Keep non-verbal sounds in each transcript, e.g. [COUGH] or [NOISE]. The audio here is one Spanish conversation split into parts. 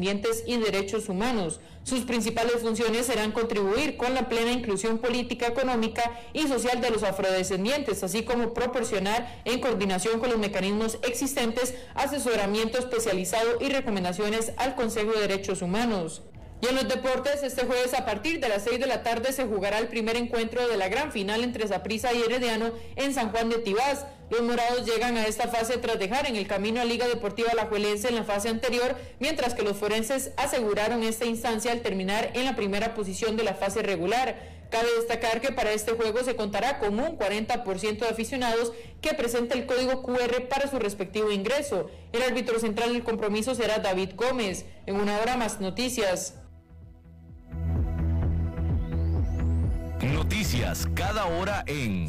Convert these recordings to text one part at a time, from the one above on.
afrodescendientes y derechos humanos. Sus principales funciones serán contribuir con la plena inclusión política, económica y social de los afrodescendientes, así como proporcionar, en coordinación con los mecanismos existentes, asesoramiento especializado y recomendaciones al Consejo de Derechos Humanos. Y en los deportes, este jueves a partir de las 6 de la tarde se jugará el primer encuentro de la gran final entre Zaprisa y Herediano en San Juan de Tibás. Los morados llegan a esta fase tras dejar en el camino a Liga Deportiva Alajuelense en la fase anterior, mientras que los forenses aseguraron esta instancia al terminar en la primera posición de la fase regular. Cabe destacar que para este juego se contará con un 40% de aficionados que presenta el código QR para su respectivo ingreso. El árbitro central del compromiso será David Gómez. En una hora más noticias. Noticias cada hora en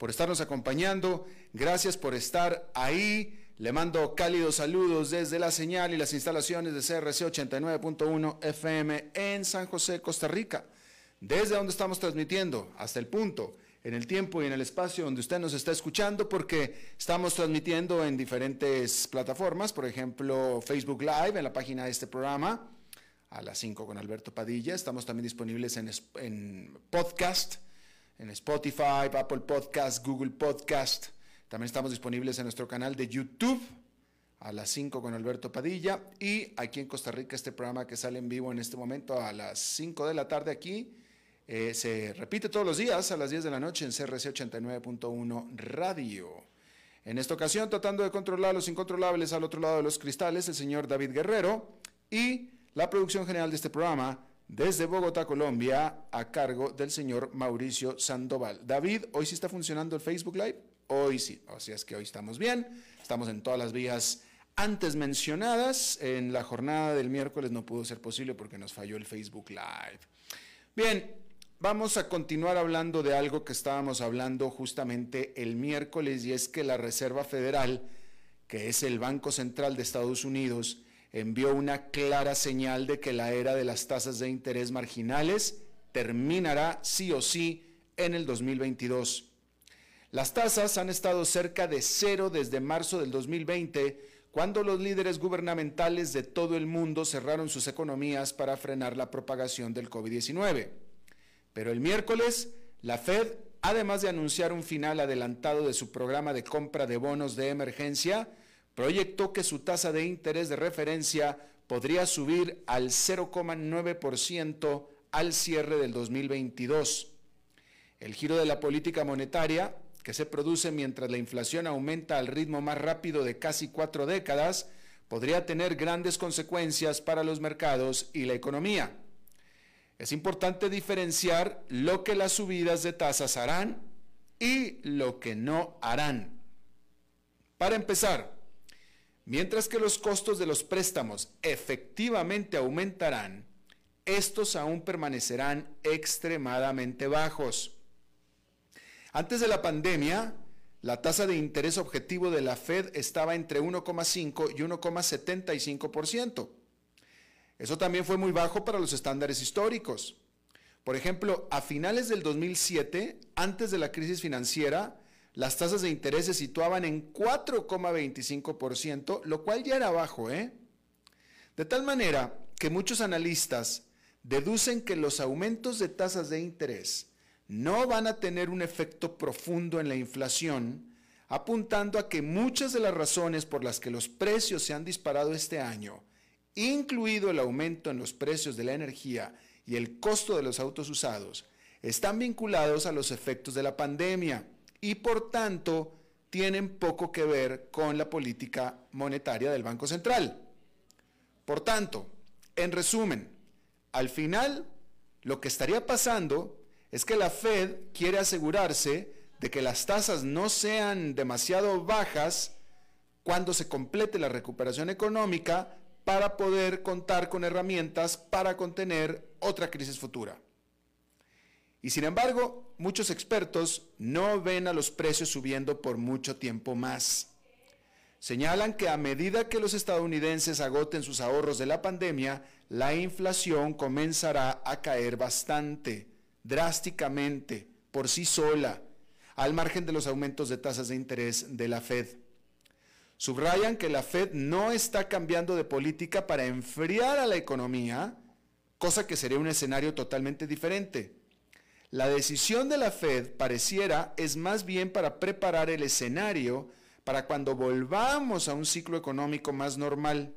por estarnos acompañando. Gracias por estar ahí. Le mando cálidos saludos desde la señal y las instalaciones de CRC 89.1 FM en San José, Costa Rica. Desde donde estamos transmitiendo hasta el punto, en el tiempo y en el espacio donde usted nos está escuchando, porque estamos transmitiendo en diferentes plataformas, por ejemplo, Facebook Live, en la página de este programa, a las 5 con Alberto Padilla. Estamos también disponibles en, en podcast en Spotify, Apple Podcast, Google Podcast. También estamos disponibles en nuestro canal de YouTube a las 5 con Alberto Padilla y aquí en Costa Rica este programa que sale en vivo en este momento a las 5 de la tarde aquí eh, se repite todos los días a las 10 de la noche en CRC 89.1 Radio. En esta ocasión tratando de controlar los incontrolables al otro lado de los cristales el señor David Guerrero y la producción general de este programa desde Bogotá, Colombia, a cargo del señor Mauricio Sandoval. David, ¿hoy sí está funcionando el Facebook Live? Hoy sí, así es que hoy estamos bien, estamos en todas las vías antes mencionadas. En la jornada del miércoles no pudo ser posible porque nos falló el Facebook Live. Bien, vamos a continuar hablando de algo que estábamos hablando justamente el miércoles y es que la Reserva Federal, que es el Banco Central de Estados Unidos, envió una clara señal de que la era de las tasas de interés marginales terminará sí o sí en el 2022. Las tasas han estado cerca de cero desde marzo del 2020, cuando los líderes gubernamentales de todo el mundo cerraron sus economías para frenar la propagación del COVID-19. Pero el miércoles, la Fed, además de anunciar un final adelantado de su programa de compra de bonos de emergencia, proyectó que su tasa de interés de referencia podría subir al 0,9% al cierre del 2022. El giro de la política monetaria que se produce mientras la inflación aumenta al ritmo más rápido de casi cuatro décadas, podría tener grandes consecuencias para los mercados y la economía. Es importante diferenciar lo que las subidas de tasas harán y lo que no harán. Para empezar, mientras que los costos de los préstamos efectivamente aumentarán, estos aún permanecerán extremadamente bajos. Antes de la pandemia, la tasa de interés objetivo de la Fed estaba entre 1,5 y 1,75%. Eso también fue muy bajo para los estándares históricos. Por ejemplo, a finales del 2007, antes de la crisis financiera, las tasas de interés se situaban en 4,25%, lo cual ya era bajo, ¿eh? De tal manera que muchos analistas deducen que los aumentos de tasas de interés no van a tener un efecto profundo en la inflación, apuntando a que muchas de las razones por las que los precios se han disparado este año incluido el aumento en los precios de la energía y el costo de los autos usados, están vinculados a los efectos de la pandemia y por tanto tienen poco que ver con la política monetaria del Banco Central. Por tanto, en resumen, al final lo que estaría pasando es que la Fed quiere asegurarse de que las tasas no sean demasiado bajas cuando se complete la recuperación económica para poder contar con herramientas para contener otra crisis futura. Y sin embargo, muchos expertos no ven a los precios subiendo por mucho tiempo más. Señalan que a medida que los estadounidenses agoten sus ahorros de la pandemia, la inflación comenzará a caer bastante, drásticamente, por sí sola, al margen de los aumentos de tasas de interés de la Fed. Subrayan que la Fed no está cambiando de política para enfriar a la economía, cosa que sería un escenario totalmente diferente. La decisión de la Fed pareciera es más bien para preparar el escenario para cuando volvamos a un ciclo económico más normal.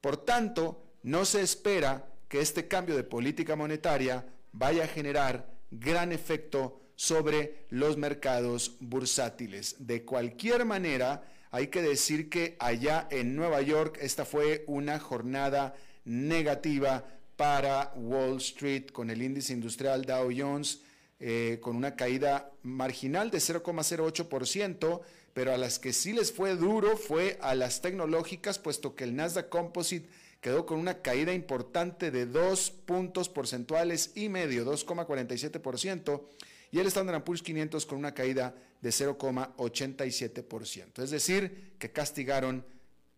Por tanto, no se espera que este cambio de política monetaria vaya a generar gran efecto sobre los mercados bursátiles. De cualquier manera, hay que decir que allá en Nueva York esta fue una jornada negativa para Wall Street con el índice industrial Dow Jones eh, con una caída marginal de 0,08%, pero a las que sí les fue duro fue a las tecnológicas, puesto que el Nasdaq Composite quedó con una caída importante de dos puntos porcentuales y medio, 2,47%, y el Standard Poor's 500 con una caída de 0,87%. Es decir, que castigaron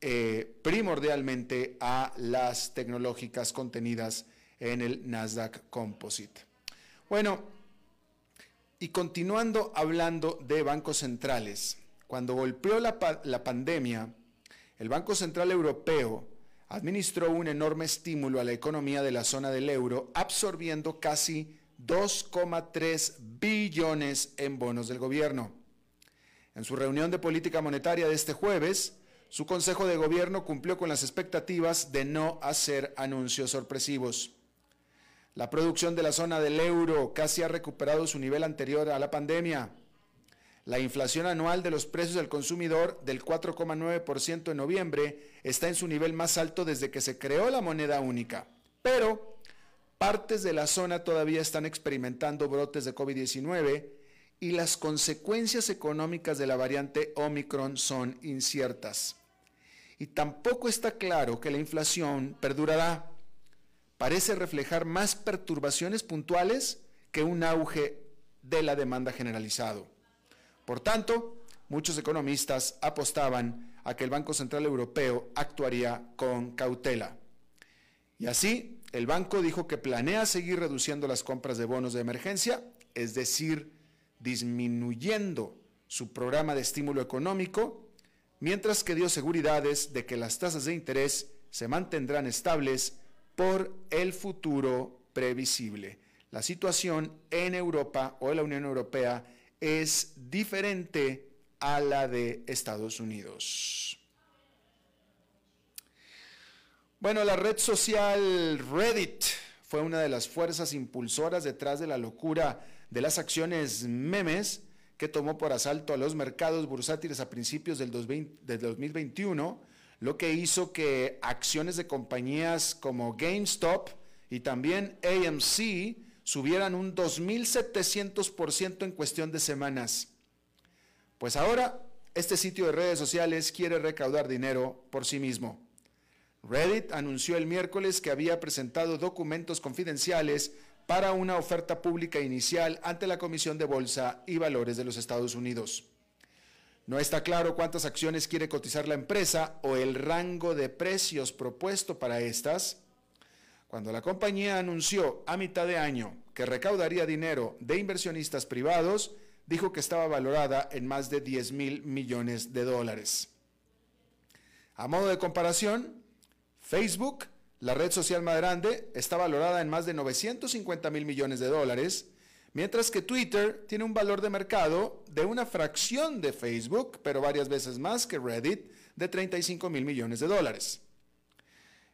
eh, primordialmente a las tecnológicas contenidas en el Nasdaq Composite. Bueno, y continuando hablando de bancos centrales, cuando golpeó la, la pandemia, el Banco Central Europeo administró un enorme estímulo a la economía de la zona del euro, absorbiendo casi 2,3 billones en bonos del gobierno. En su reunión de política monetaria de este jueves, su Consejo de Gobierno cumplió con las expectativas de no hacer anuncios sorpresivos. La producción de la zona del euro casi ha recuperado su nivel anterior a la pandemia. La inflación anual de los precios del consumidor del 4,9% en noviembre está en su nivel más alto desde que se creó la moneda única. Pero Partes de la zona todavía están experimentando brotes de COVID-19 y las consecuencias económicas de la variante Omicron son inciertas. Y tampoco está claro que la inflación perdurará. Parece reflejar más perturbaciones puntuales que un auge de la demanda generalizado. Por tanto, muchos economistas apostaban a que el Banco Central Europeo actuaría con cautela. Y así, el banco dijo que planea seguir reduciendo las compras de bonos de emergencia, es decir, disminuyendo su programa de estímulo económico, mientras que dio seguridades de que las tasas de interés se mantendrán estables por el futuro previsible. La situación en Europa o en la Unión Europea es diferente a la de Estados Unidos. Bueno, la red social Reddit fue una de las fuerzas impulsoras detrás de la locura de las acciones memes que tomó por asalto a los mercados bursátiles a principios del, 2021, lo que hizo que acciones de compañías como GameStop y también AMC subieran un 2.700% en cuestión de semanas. Pues ahora, este sitio de redes sociales quiere recaudar dinero por sí mismo. Reddit anunció el miércoles que había presentado documentos confidenciales para una oferta pública inicial ante la Comisión de Bolsa y Valores de los Estados Unidos. No está claro cuántas acciones quiere cotizar la empresa o el rango de precios propuesto para estas. Cuando la compañía anunció a mitad de año que recaudaría dinero de inversionistas privados, dijo que estaba valorada en más de 10 mil millones de dólares. A modo de comparación, Facebook la red social más grande está valorada en más de 950 mil millones de dólares, mientras que Twitter tiene un valor de mercado de una fracción de Facebook, pero varias veces más que Reddit, de 35 mil millones de dólares.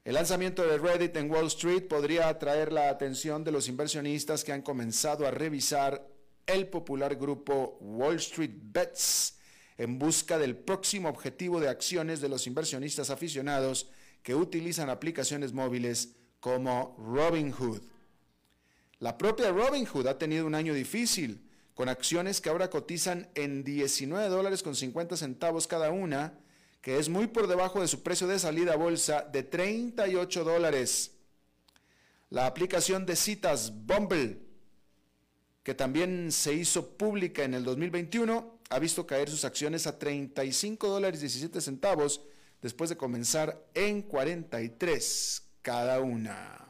El lanzamiento de Reddit en Wall Street podría atraer la atención de los inversionistas que han comenzado a revisar el popular grupo Wall Street Bets en busca del próximo objetivo de acciones de los inversionistas aficionados que utilizan aplicaciones móviles como Robinhood. La propia Robinhood ha tenido un año difícil, con acciones que ahora cotizan en 19 dólares con 50 centavos cada una, que es muy por debajo de su precio de salida a bolsa de 38 dólares. La aplicación de citas Bumble, que también se hizo pública en el 2021, ha visto caer sus acciones a 35 dólares 17 centavos después de comenzar en 43 cada una.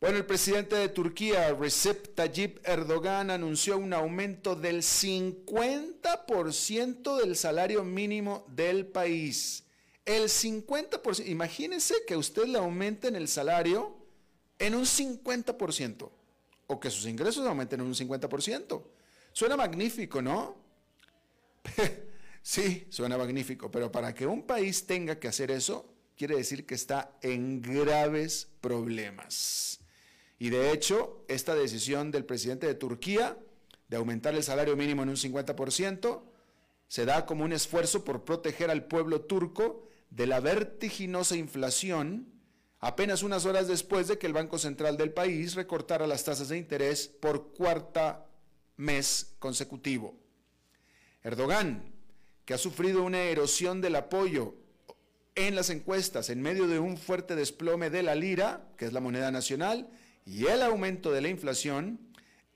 Bueno, el presidente de Turquía, Recep Tayyip Erdogan, anunció un aumento del 50% del salario mínimo del país. El 50%, imagínense que usted le aumenten el salario en un 50%, o que sus ingresos aumenten en un 50%. Suena magnífico, ¿no? [LAUGHS] sí, suena magnífico, pero para que un país tenga que hacer eso, quiere decir que está en graves problemas. Y de hecho, esta decisión del presidente de Turquía de aumentar el salario mínimo en un 50% se da como un esfuerzo por proteger al pueblo turco de la vertiginosa inflación apenas unas horas después de que el Banco Central del país recortara las tasas de interés por cuarta mes consecutivo. Erdogan, que ha sufrido una erosión del apoyo en las encuestas en medio de un fuerte desplome de la lira, que es la moneda nacional, y el aumento de la inflación,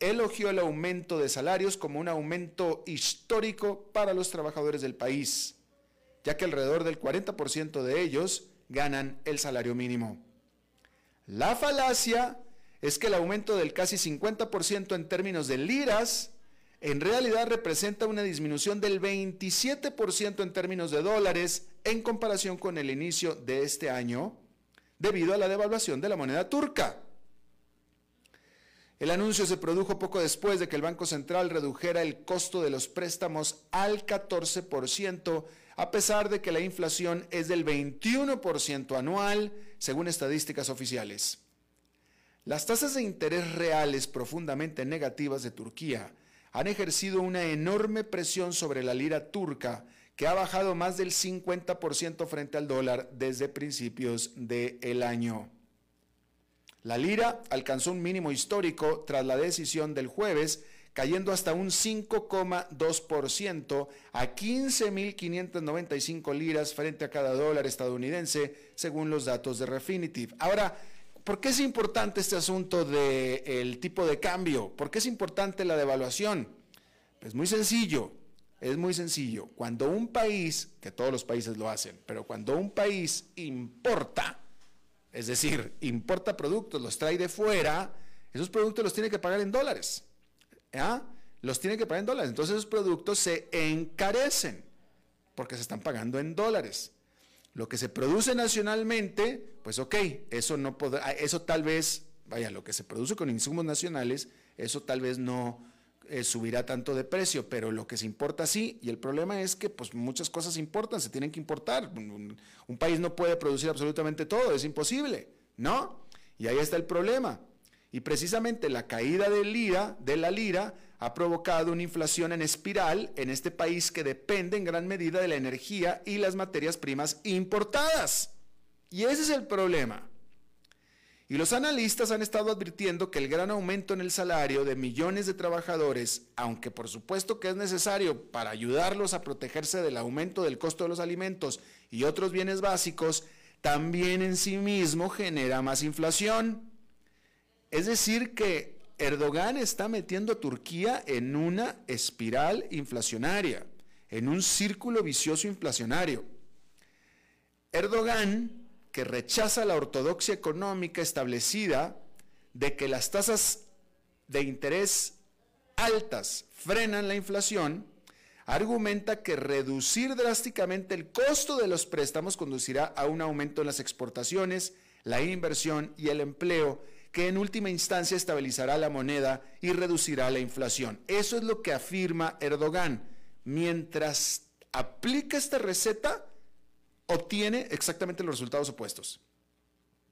elogió el aumento de salarios como un aumento histórico para los trabajadores del país, ya que alrededor del 40% de ellos ganan el salario mínimo. La falacia es que el aumento del casi 50% en términos de liras en realidad representa una disminución del 27% en términos de dólares en comparación con el inicio de este año, debido a la devaluación de la moneda turca. El anuncio se produjo poco después de que el Banco Central redujera el costo de los préstamos al 14%, a pesar de que la inflación es del 21% anual, según estadísticas oficiales. Las tasas de interés reales profundamente negativas de Turquía han ejercido una enorme presión sobre la lira turca, que ha bajado más del 50% frente al dólar desde principios del año. La lira alcanzó un mínimo histórico tras la decisión del jueves, cayendo hasta un 5,2% a 15.595 liras frente a cada dólar estadounidense, según los datos de Refinitiv. Ahora, ¿Por qué es importante este asunto del tipo de cambio? ¿Por qué es importante la devaluación? Pues muy sencillo, es muy sencillo. Cuando un país, que todos los países lo hacen, pero cuando un país importa, es decir, importa productos, los trae de fuera, esos productos los tiene que pagar en dólares. ¿ya? Los tiene que pagar en dólares. Entonces esos productos se encarecen porque se están pagando en dólares. Lo que se produce nacionalmente, pues ok, eso no podrá, ah, eso tal vez, vaya, lo que se produce con insumos nacionales, eso tal vez no eh, subirá tanto de precio, pero lo que se importa sí, y el problema es que pues muchas cosas importan, se tienen que importar. Un, un país no puede producir absolutamente todo, es imposible, ¿no? Y ahí está el problema. Y precisamente la caída de, lira, de la lira ha provocado una inflación en espiral en este país que depende en gran medida de la energía y las materias primas importadas. Y ese es el problema. Y los analistas han estado advirtiendo que el gran aumento en el salario de millones de trabajadores, aunque por supuesto que es necesario para ayudarlos a protegerse del aumento del costo de los alimentos y otros bienes básicos, también en sí mismo genera más inflación. Es decir, que Erdogan está metiendo a Turquía en una espiral inflacionaria, en un círculo vicioso inflacionario. Erdogan que rechaza la ortodoxia económica establecida de que las tasas de interés altas frenan la inflación, argumenta que reducir drásticamente el costo de los préstamos conducirá a un aumento en las exportaciones, la inversión y el empleo, que en última instancia estabilizará la moneda y reducirá la inflación. Eso es lo que afirma Erdogan. Mientras aplica esta receta, obtiene exactamente los resultados opuestos.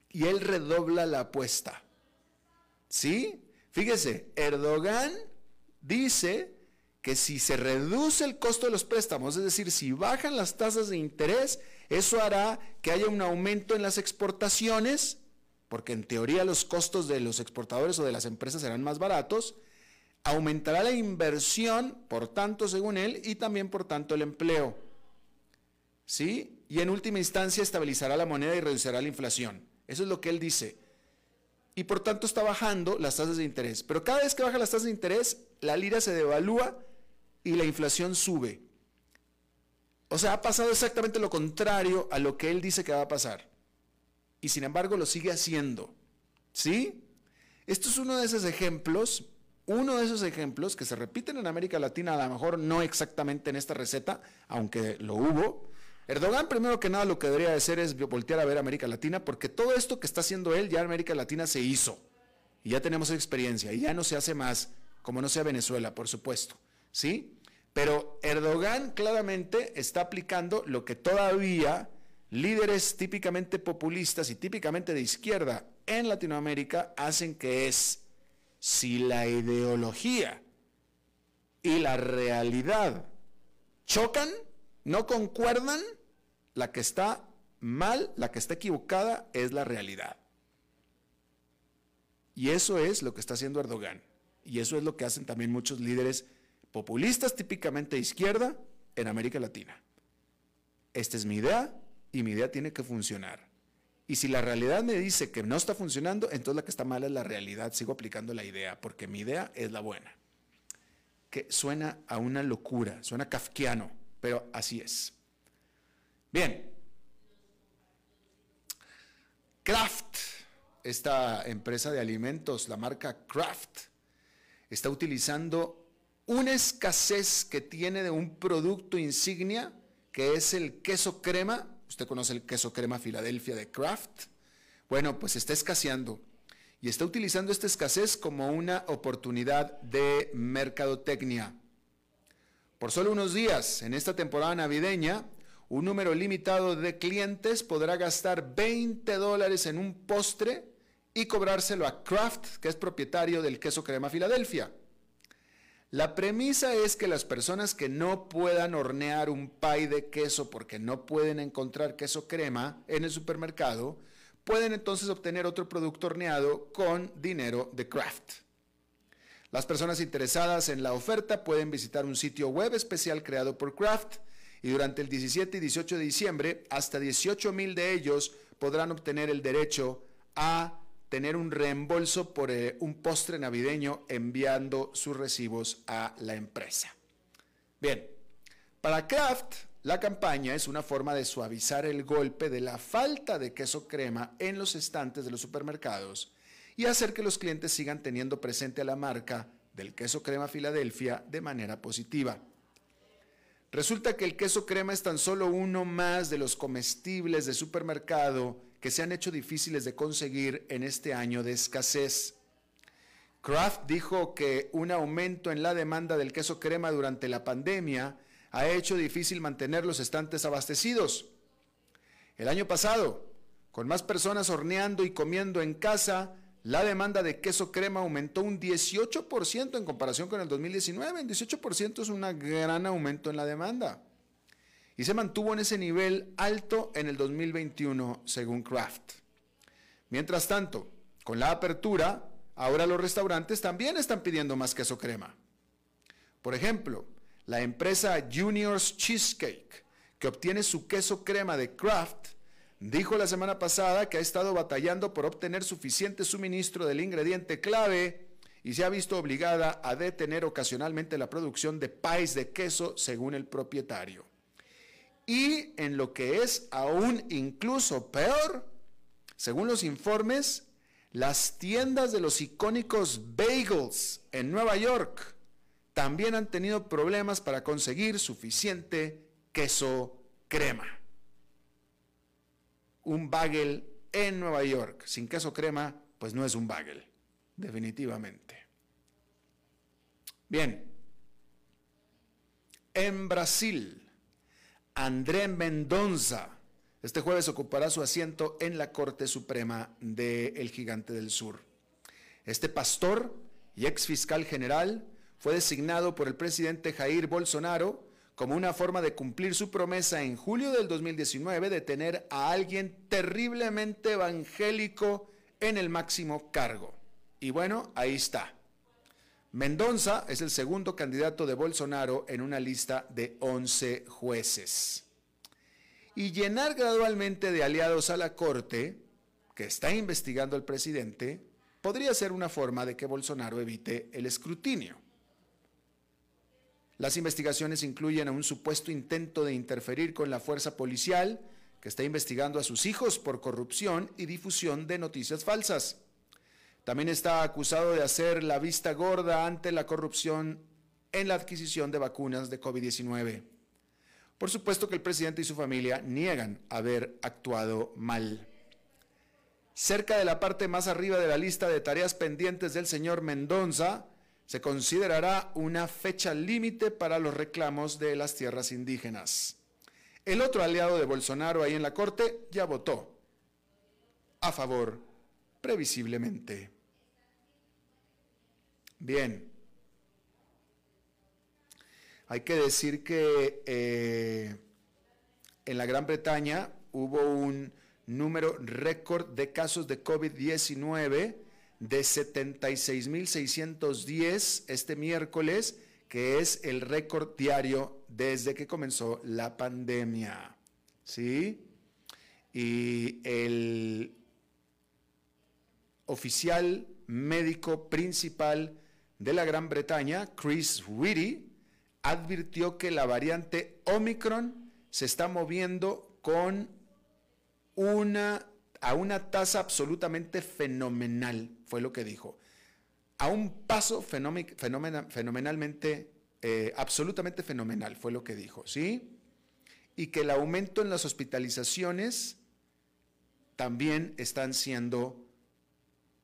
Y él redobla la apuesta. ¿Sí? Fíjese, Erdogan dice que si se reduce el costo de los préstamos, es decir, si bajan las tasas de interés, eso hará que haya un aumento en las exportaciones, porque en teoría los costos de los exportadores o de las empresas serán más baratos, aumentará la inversión, por tanto, según él, y también por tanto el empleo. ¿Sí? y en última instancia estabilizará la moneda y reducirá la inflación. Eso es lo que él dice. Y por tanto está bajando las tasas de interés. Pero cada vez que baja las tasas de interés, la lira se devalúa y la inflación sube. O sea, ha pasado exactamente lo contrario a lo que él dice que va a pasar. Y sin embargo lo sigue haciendo. ¿Sí? Esto es uno de esos ejemplos, uno de esos ejemplos que se repiten en América Latina, a lo mejor no exactamente en esta receta, aunque lo hubo, Erdogan, primero que nada, lo que debería hacer es voltear a ver América Latina, porque todo esto que está haciendo él, ya en América Latina se hizo. Y ya tenemos experiencia, y ya no se hace más, como no sea Venezuela, por supuesto. ¿Sí? Pero Erdogan claramente está aplicando lo que todavía líderes típicamente populistas y típicamente de izquierda en Latinoamérica hacen que es, si la ideología y la realidad chocan, no concuerdan, la que está mal, la que está equivocada es la realidad. Y eso es lo que está haciendo Erdogan. Y eso es lo que hacen también muchos líderes populistas, típicamente de izquierda, en América Latina. Esta es mi idea y mi idea tiene que funcionar. Y si la realidad me dice que no está funcionando, entonces la que está mal es la realidad. Sigo aplicando la idea, porque mi idea es la buena. Que suena a una locura, suena kafkiano, pero así es. Bien. Kraft, esta empresa de alimentos, la marca Kraft, está utilizando una escasez que tiene de un producto insignia, que es el queso crema. Usted conoce el queso crema Filadelfia de Kraft. Bueno, pues está escaseando y está utilizando esta escasez como una oportunidad de mercadotecnia. Por solo unos días, en esta temporada navideña, un número limitado de clientes podrá gastar 20 dólares en un postre y cobrárselo a Kraft, que es propietario del queso crema Filadelfia. La premisa es que las personas que no puedan hornear un pie de queso porque no pueden encontrar queso crema en el supermercado, pueden entonces obtener otro producto horneado con dinero de Kraft. Las personas interesadas en la oferta pueden visitar un sitio web especial creado por Kraft y durante el 17 y 18 de diciembre hasta 18 mil de ellos podrán obtener el derecho a tener un reembolso por eh, un postre navideño enviando sus recibos a la empresa. Bien, para Kraft la campaña es una forma de suavizar el golpe de la falta de queso crema en los estantes de los supermercados y hacer que los clientes sigan teniendo presente a la marca del queso crema Filadelfia de manera positiva. Resulta que el queso crema es tan solo uno más de los comestibles de supermercado que se han hecho difíciles de conseguir en este año de escasez. Kraft dijo que un aumento en la demanda del queso crema durante la pandemia ha hecho difícil mantener los estantes abastecidos. El año pasado, con más personas horneando y comiendo en casa, la demanda de queso crema aumentó un 18% en comparación con el 2019. Un 18% es un gran aumento en la demanda. Y se mantuvo en ese nivel alto en el 2021, según Kraft. Mientras tanto, con la apertura, ahora los restaurantes también están pidiendo más queso crema. Por ejemplo, la empresa Junior's Cheesecake, que obtiene su queso crema de Kraft, dijo la semana pasada que ha estado batallando por obtener suficiente suministro del ingrediente clave y se ha visto obligada a detener ocasionalmente la producción de pies de queso, según el propietario. Y en lo que es aún incluso peor, según los informes, las tiendas de los icónicos bagels en Nueva York también han tenido problemas para conseguir suficiente queso crema un bagel en Nueva York sin queso crema, pues no es un bagel, definitivamente. Bien, en Brasil, André Mendonça este jueves ocupará su asiento en la Corte Suprema del Gigante del Sur. Este pastor y ex fiscal general fue designado por el presidente Jair Bolsonaro como una forma de cumplir su promesa en julio del 2019 de tener a alguien terriblemente evangélico en el máximo cargo. Y bueno, ahí está. Mendoza es el segundo candidato de Bolsonaro en una lista de 11 jueces. Y llenar gradualmente de aliados a la Corte, que está investigando al presidente, podría ser una forma de que Bolsonaro evite el escrutinio. Las investigaciones incluyen a un supuesto intento de interferir con la fuerza policial que está investigando a sus hijos por corrupción y difusión de noticias falsas. También está acusado de hacer la vista gorda ante la corrupción en la adquisición de vacunas de COVID-19. Por supuesto que el presidente y su familia niegan haber actuado mal. Cerca de la parte más arriba de la lista de tareas pendientes del señor Mendoza, se considerará una fecha límite para los reclamos de las tierras indígenas. El otro aliado de Bolsonaro ahí en la Corte ya votó a favor, previsiblemente. Bien. Hay que decir que eh, en la Gran Bretaña hubo un número récord de casos de COVID-19 de 76.610 este miércoles, que es el récord diario desde que comenzó la pandemia. ¿Sí? Y el oficial médico principal de la Gran Bretaña, Chris Whitty, advirtió que la variante Omicron se está moviendo con una a una tasa absolutamente fenomenal, fue lo que dijo. A un paso fenomenalmente, eh, absolutamente fenomenal, fue lo que dijo, ¿sí? Y que el aumento en las hospitalizaciones también están siendo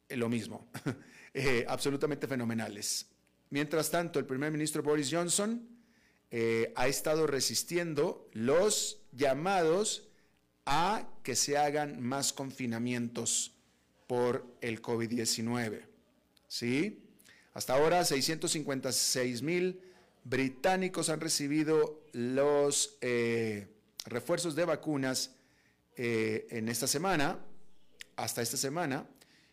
lo mismo, [LAUGHS] eh, absolutamente fenomenales. Mientras tanto, el primer ministro Boris Johnson ha estado resistiendo los llamados a que se hagan más confinamientos por el COVID-19. ¿Sí? Hasta ahora 656 mil británicos han recibido los eh, refuerzos de vacunas eh, en esta semana, hasta esta semana,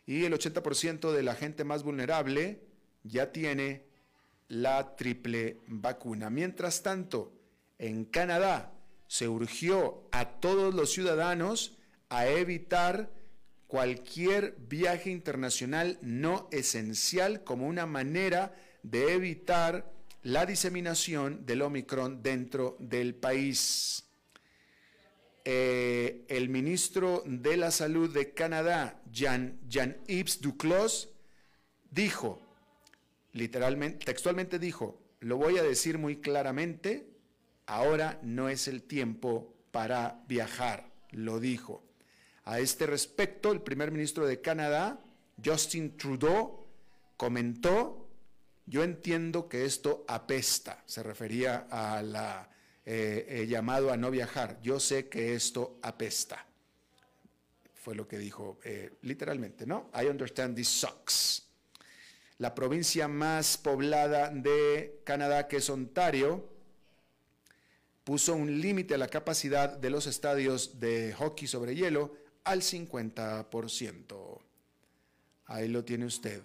y el 80% de la gente más vulnerable ya tiene la triple vacuna. Mientras tanto, en Canadá, se urgió a todos los ciudadanos a evitar cualquier viaje internacional no esencial como una manera de evitar la diseminación del Omicron dentro del país. Eh, el ministro de la Salud de Canadá, Jean-Yves Duclos, dijo, literalmente, textualmente dijo, lo voy a decir muy claramente, ahora no es el tiempo para viajar, lo dijo. A este respecto, el primer ministro de Canadá, Justin Trudeau, comentó, yo entiendo que esto apesta, se refería a la eh, llamado a no viajar, yo sé que esto apesta. fue lo que dijo eh, literalmente, ¿no? I understand this sucks. La provincia más poblada de Canadá, que es Ontario, puso un límite a la capacidad de los estadios de hockey sobre hielo al 50%. Ahí lo tiene usted.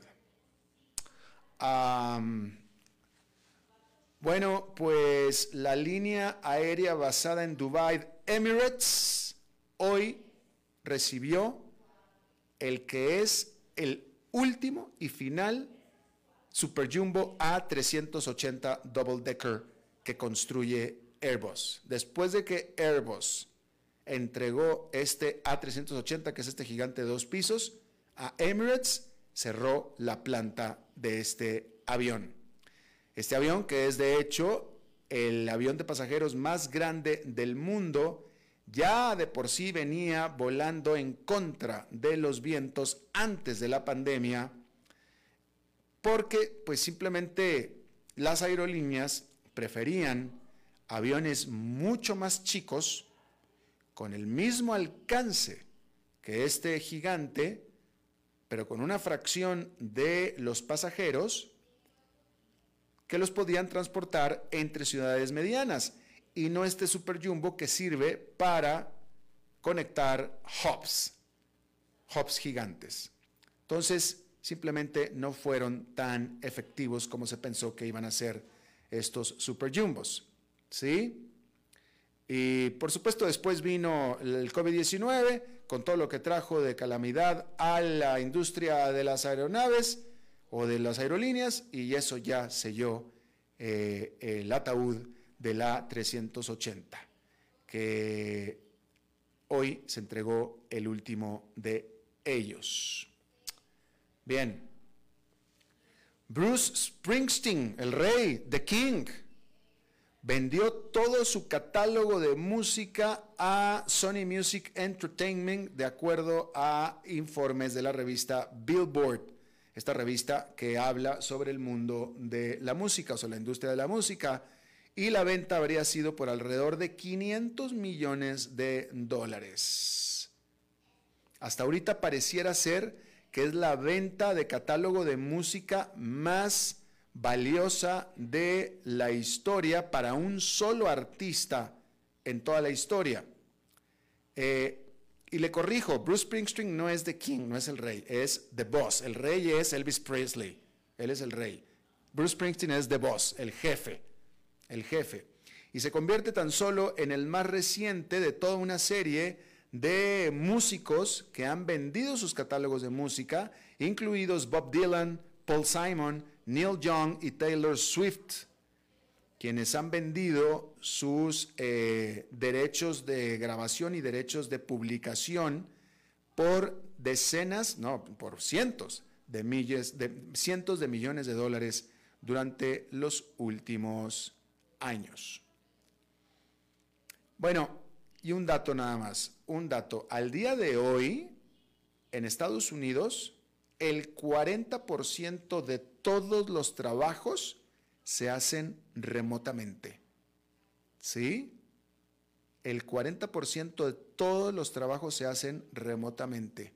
Bueno, pues la línea aérea basada en Dubai, Emirates, hoy recibió el que es el último y final Super Jumbo A380 Double Decker que construye Airbus. Después de que Airbus entregó este A380, que es este gigante de dos pisos, a Emirates, cerró la planta de este avión. Este avión, que es de hecho el avión de pasajeros más grande del mundo, ya de por sí venía volando en contra de los vientos antes de la pandemia, porque pues simplemente las aerolíneas preferían aviones mucho más chicos, con el mismo alcance que este gigante, pero con una fracción de los pasajeros que los podían transportar entre ciudades medianas y no este super jumbo que sirve para conectar hubs, hubs gigantes. Entonces, simplemente no fueron tan efectivos como se pensó que iban a ser estos super jumbos. ¿Sí? Y por supuesto después vino el COVID-19 con todo lo que trajo de calamidad a la industria de las aeronaves o de las aerolíneas y eso ya selló eh, el ataúd de la 380, que hoy se entregó el último de ellos. Bien. Bruce Springsteen, el rey, The King, vendió todo su catálogo de música a Sony Music Entertainment de acuerdo a informes de la revista Billboard, esta revista que habla sobre el mundo de la música, o sea, la industria de la música y la venta habría sido por alrededor de 500 millones de dólares. Hasta ahorita pareciera ser que es la venta de catálogo de música más valiosa de la historia para un solo artista en toda la historia. Eh, y le corrijo, Bruce Springsteen no es The King, no es el rey, es The Boss. El rey es Elvis Presley, él es el rey. Bruce Springsteen es The Boss, el jefe el jefe, y se convierte tan solo en el más reciente de toda una serie de músicos que han vendido sus catálogos de música, incluidos Bob Dylan, Paul Simon, Neil Young y Taylor Swift, quienes han vendido sus eh, derechos de grabación y derechos de publicación por decenas, no, por cientos de miles, de cientos de millones de dólares durante los últimos años. Bueno, y un dato nada más, un dato. Al día de hoy, en Estados Unidos, el 40% de todos los trabajos se hacen remotamente. ¿Sí? El 40% de todos los trabajos se hacen remotamente.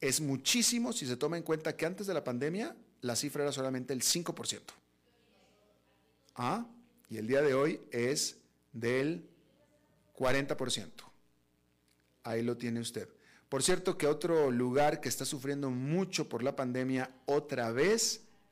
Es muchísimo si se toma en cuenta que antes de la pandemia la cifra era solamente el 5%. ¿Ah? Y el día de hoy es del 40%. Ahí lo tiene usted. Por cierto que otro lugar que está sufriendo mucho por la pandemia otra vez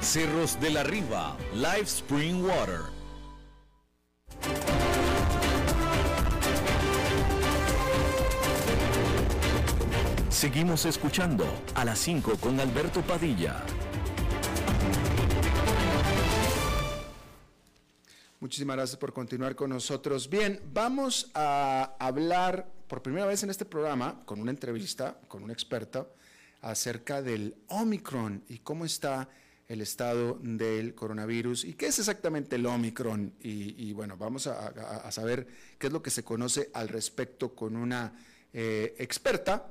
Cerros de la Riva, Live Spring Water. Seguimos escuchando a las 5 con Alberto Padilla. Muchísimas gracias por continuar con nosotros. Bien, vamos a hablar por primera vez en este programa con una entrevista con un experto acerca del Omicron y cómo está el estado del coronavirus y qué es exactamente el Omicron. Y, bueno, vamos a, saber qué es lo que se conoce al respecto con una eh, experta,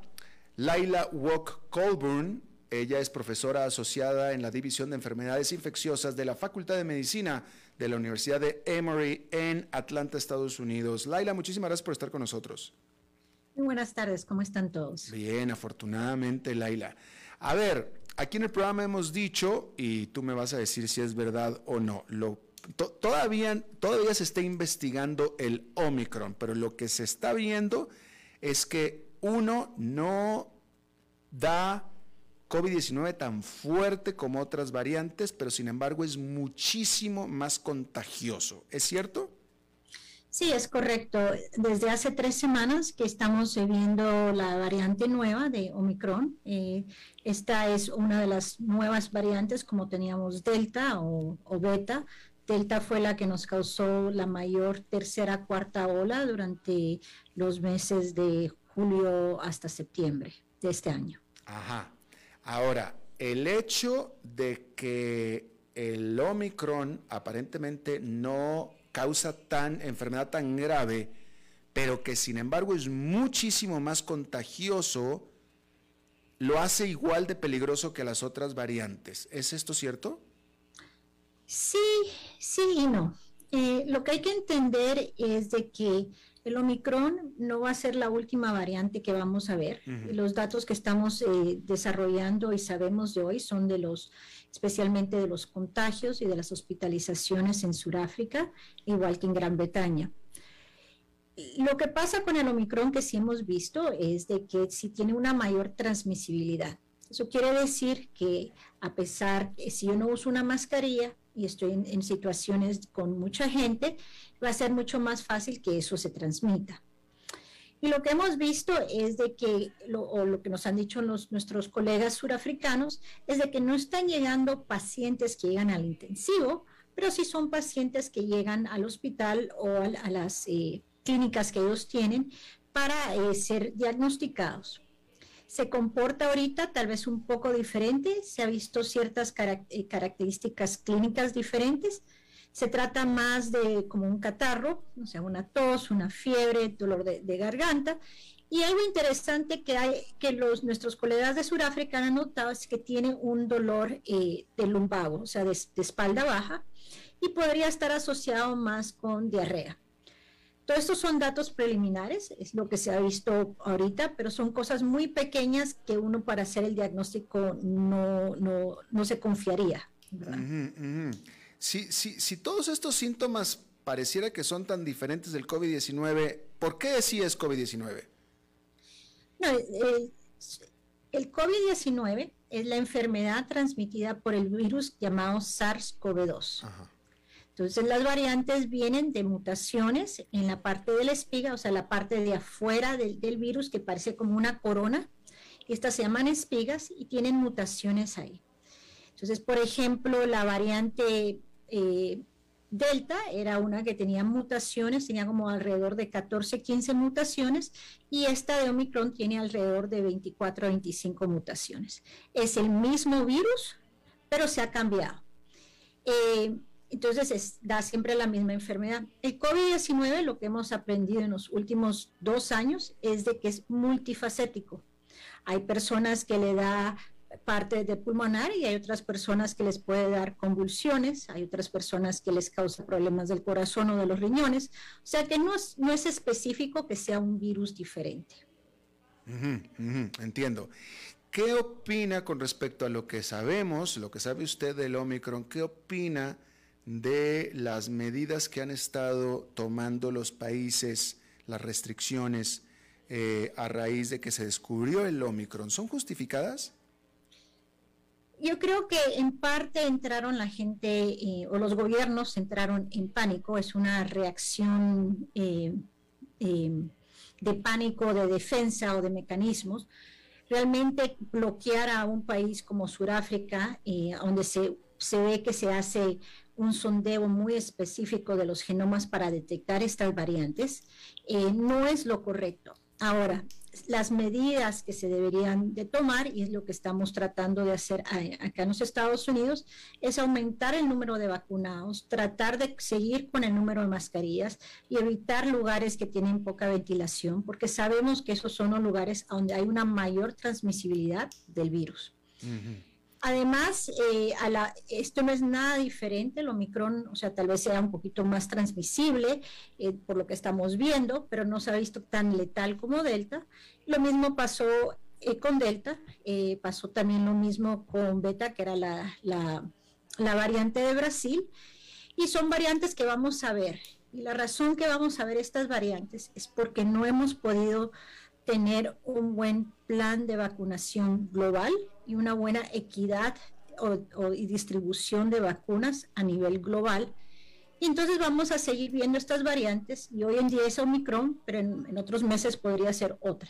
Laila Walk Colburn. Ella es profesora asociada en la División de Enfermedades Infecciosas de la Facultad de Medicina de la Universidad de Emory en Atlanta, Estados Unidos. Laila, muchísimas gracias por estar con nosotros. Muy buenas tardes, ¿cómo están todos? Bien, afortunadamente, Laila. A ver, aquí en el programa hemos dicho, y tú me vas a decir si es verdad o no, lo, todavía, todavía se está investigando el Omicron, pero lo que se está viendo es que uno no da COVID-19 tan fuerte como otras variantes, pero sin embargo es muchísimo más contagioso. ¿Es cierto? Sí, es correcto. Desde hace tres semanas que estamos viendo la variante nueva de Omicron. Eh, esta es una de las nuevas variantes como teníamos Delta o, Beta. Delta fue la que nos causó la mayor tercera, cuarta ola durante los meses de julio hasta septiembre de este año. Ajá. Ahora, el hecho de que el Omicron aparentemente no causa tan enfermedad tan grave, pero que sin embargo es muchísimo más contagioso, lo hace igual de peligroso que las otras variantes. ¿Es esto cierto? Sí, sí y no. Eh, lo que hay que entender es de que el Omicron no va a ser la última variante que vamos a ver. Los datos que estamos eh, desarrollando y sabemos de hoy son de los especialmente de los contagios y de las hospitalizaciones en Sudáfrica, igual que en Gran Bretaña. Lo que pasa con el Omicron que sí hemos visto es de que sí tiene una mayor transmisibilidad. Eso quiere decir que a pesar que si yo no uso una mascarilla y estoy en situaciones con mucha gente, va a ser mucho más fácil que eso se transmita. Y lo que hemos visto es de que, lo, o lo que nos han dicho nuestros colegas surafricanos, es de que no están llegando pacientes que llegan al intensivo, pero sí son pacientes que llegan al hospital o a, las eh, clínicas que ellos tienen para eh, ser diagnosticados. Se comporta ahorita tal vez un poco diferente, se ha visto ciertas eh, características clínicas diferentes, se trata más de como un catarro, o sea, una tos, una fiebre, dolor de, garganta. Y algo interesante que hay que los, nuestros colegas de Sudáfrica han notado es que tiene un dolor eh, de lumbago, o sea, de, espalda baja, y podría estar asociado más con diarrea. Todos estos son datos preliminares, es lo que se ha visto ahorita, pero son cosas muy pequeñas que uno para hacer el diagnóstico no, no, no se confiaría. Si, si, si todos estos síntomas pareciera que son tan diferentes del COVID-19, ¿por qué sí es COVID-19? No, eh, el COVID-19 es la enfermedad transmitida por el virus llamado SARS-CoV-2. Entonces las variantes vienen de mutaciones en la parte de la espiga, o sea, la parte de afuera del, del virus que parece como una corona. Estas se llaman espigas y tienen mutaciones ahí. Entonces, por ejemplo, la variante eh, Delta era una que tenía mutaciones, tenía como alrededor de 14, 15 mutaciones, y esta de Omicron tiene alrededor de 24 a 25 mutaciones. Es el mismo virus, pero se ha cambiado. Eh, entonces da siempre la misma enfermedad. El COVID-19, lo que hemos aprendido en los últimos dos años, es de que es multifacético. Hay personas que le da parte de pulmonar y hay otras personas que les puede dar convulsiones, hay otras personas que les causa problemas del corazón o de los riñones. O sea que no es, no es específico que sea un virus diferente. entiendo. ¿Qué opina con respecto a lo que sabemos, lo que sabe usted del Omicron? ¿Qué opina de las medidas que han estado tomando los países, las restricciones eh, a raíz de que se descubrió el Omicron? ¿Son justificadas? Yo creo que en parte entraron la gente eh, o los gobiernos entraron en pánico, es una reacción eh, de pánico, de defensa o de mecanismos realmente bloquear a un país como Sudáfrica, eh, donde se, se ve que se hace un sondeo muy específico de los genomas para detectar estas variantes, eh, no es lo correcto. Ahora, las medidas que se deberían de tomar, y es lo que estamos tratando de hacer acá en los Estados Unidos, es aumentar el número de vacunados, tratar de seguir con el número de mascarillas y evitar lugares que tienen poca ventilación, porque sabemos que esos son los lugares donde hay una mayor transmisibilidad del virus. Además, eh, esto no es nada diferente, el Omicron, o sea, tal vez sea un poquito más transmisible eh, por lo que estamos viendo, pero no se ha visto tan letal como Delta. Lo mismo pasó eh, con Delta, pasó también lo mismo con Beta, que era la, la variante de Brasil, y son variantes que vamos a ver. Y la razón que vamos a ver estas variantes es porque no hemos podido tener un buen plan de vacunación global y una buena equidad o, y distribución de vacunas a nivel global. Y entonces vamos a seguir viendo estas variantes y hoy en día es Omicron, pero en, otros meses podría ser otra.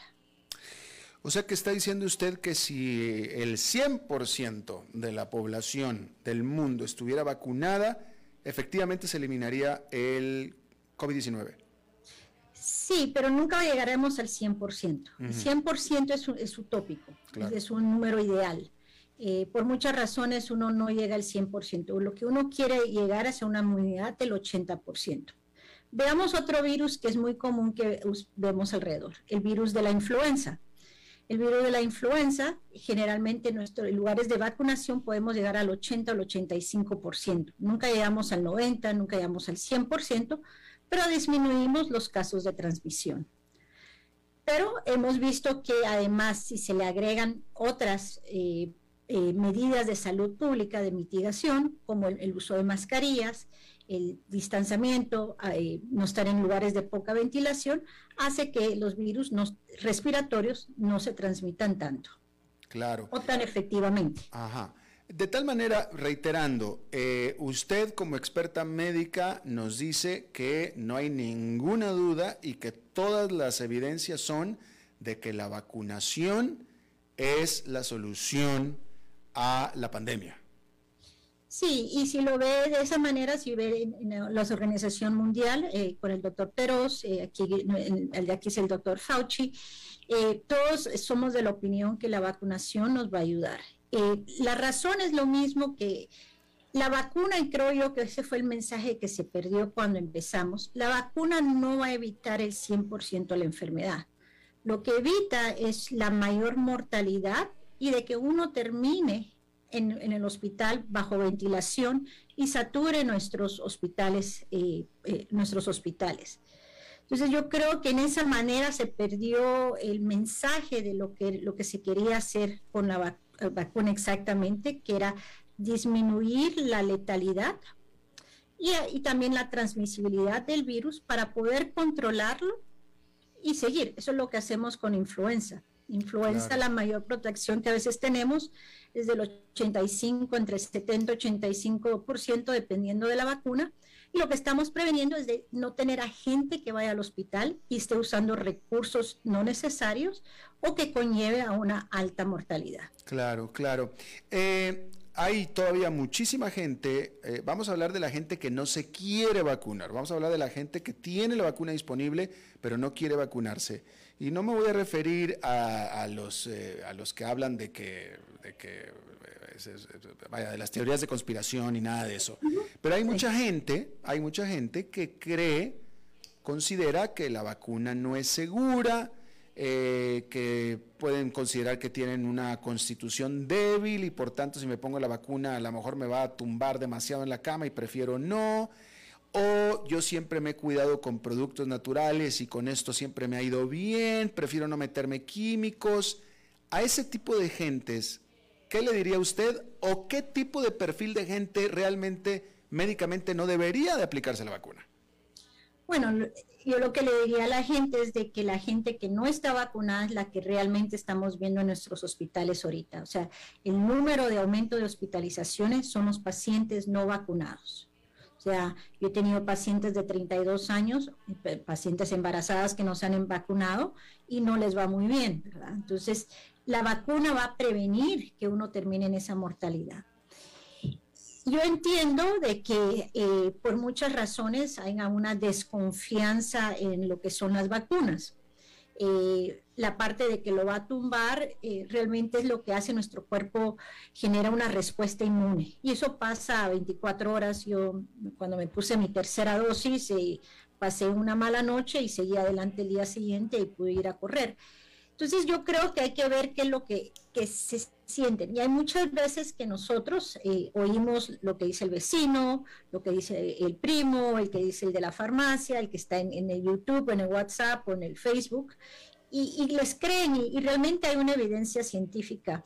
O sea que está diciendo usted que si el 100% de la población del mundo estuviera vacunada, efectivamente se eliminaría el COVID-19. Sí, pero nunca llegaremos al 100%. El 100% es, es utópico, es un número ideal. Eh, por muchas razones uno no llega al 100%. Lo que uno quiere llegar es a una inmunidad del 80%. Veamos otro virus que es muy común que vemos alrededor, el virus de la influenza. El virus de la influenza, generalmente en nuestros lugares de vacunación podemos llegar al 80 o al 85%. Nunca llegamos al 90, nunca llegamos al 100%, pero disminuimos los casos de transmisión. Pero hemos visto que además si se le agregan otras eh, eh, medidas de salud pública de mitigación, como el, uso de mascarillas, el distanciamiento, eh, no estar en lugares de poca ventilación, hace que los virus respiratorios no se transmitan tanto. Claro. O tan efectivamente. Ajá. De tal manera, reiterando, eh, usted como experta médica nos dice que no hay ninguna duda y que todas las evidencias son de que la vacunación es la solución a la pandemia. Sí, y si lo ve de esa manera, si ve en, la Organización Mundial, eh, con el doctor Peros, eh, aquí, el de aquí es el doctor Fauci, todos somos de la opinión que la vacunación nos va a ayudar. Eh, la razón es lo mismo que la vacuna, y creo yo que ese fue el mensaje que se perdió cuando empezamos, la vacuna no va a evitar el 100% la enfermedad. Lo que evita es la mayor mortalidad y de que uno termine en, el hospital bajo ventilación y sature nuestros hospitales, eh, eh, nuestros hospitales. Entonces yo creo que en esa manera se perdió el mensaje de lo que, lo que se quería hacer con la vacuna vacuna exactamente, que era disminuir la letalidad y, también la transmisibilidad del virus para poder controlarlo y seguir. Eso es lo que hacemos con influenza. Influenza, la mayor protección que a veces tenemos es del 85, entre 70 y 85%, dependiendo de la vacuna. Y lo que estamos preveniendo es de no tener a gente que vaya al hospital y esté usando recursos no necesarios o que conlleve a una alta mortalidad. Claro, claro. Eh, hay todavía muchísima gente, eh, vamos a hablar de la gente que no se quiere vacunar, vamos a hablar de la gente que tiene la vacuna disponible pero no quiere vacunarse. Y no me voy a referir a, los, eh, a los que hablan de que, de que vaya, de las teorías de conspiración y nada de eso. Pero hay mucha gente, hay mucha gente que cree, considera que la vacuna no es segura, eh, que pueden considerar que tienen una constitución débil y por tanto si me pongo la vacuna a lo mejor me va a tumbar demasiado en la cama y prefiero no. O yo siempre me he cuidado con productos naturales y con esto siempre me ha ido bien, prefiero no meterme químicos. A ese tipo de gentes, ¿qué le diría usted? ¿O qué tipo de perfil de gente realmente médicamente no debería de aplicarse la vacuna? Bueno, yo lo que le diría a la gente es de que la gente que no está vacunada es la que realmente estamos viendo en nuestros hospitales ahorita. O sea, el número de aumento de hospitalizaciones son los pacientes no vacunados. O sea, yo he tenido pacientes de 32 años, pacientes embarazadas que no se han vacunado y no les va muy bien, ¿verdad? Entonces, la vacuna va a prevenir que uno termine en esa mortalidad. Yo entiendo de que eh, por muchas razones hay una desconfianza en lo que son las vacunas. Eh, la parte de que lo va a tumbar eh, realmente es lo que hace nuestro cuerpo, genera una respuesta inmune. Y eso pasa a 24 horas. Yo cuando me puse mi tercera dosis, pasé una mala noche y seguí adelante el día siguiente y pude ir a correr. Entonces yo creo que hay que ver qué es lo que, se sienten. Y hay muchas veces que nosotros eh, oímos lo que dice el vecino, lo que dice el primo, el que dice el de la farmacia, el que está en, el YouTube, en el WhatsApp o en el Facebook, y, les creen y, realmente hay una evidencia científica.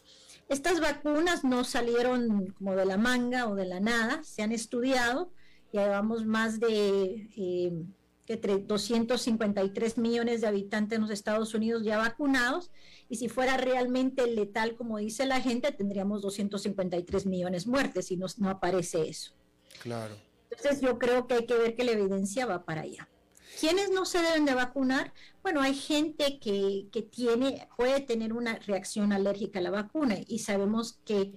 Estas vacunas no salieron como de la manga o de la nada, se han estudiado, ya llevamos más de... Eh, que 253 millones de habitantes en los Estados Unidos ya vacunados, y si fuera realmente letal, como dice la gente, tendríamos 253 millones muertes y no, no aparece eso. Claro. Entonces yo creo que hay que ver que la evidencia va para allá. ¿Quiénes no se deben de vacunar? Bueno, hay gente que, que tiene, puede tener una reacción alérgica a la vacuna y sabemos que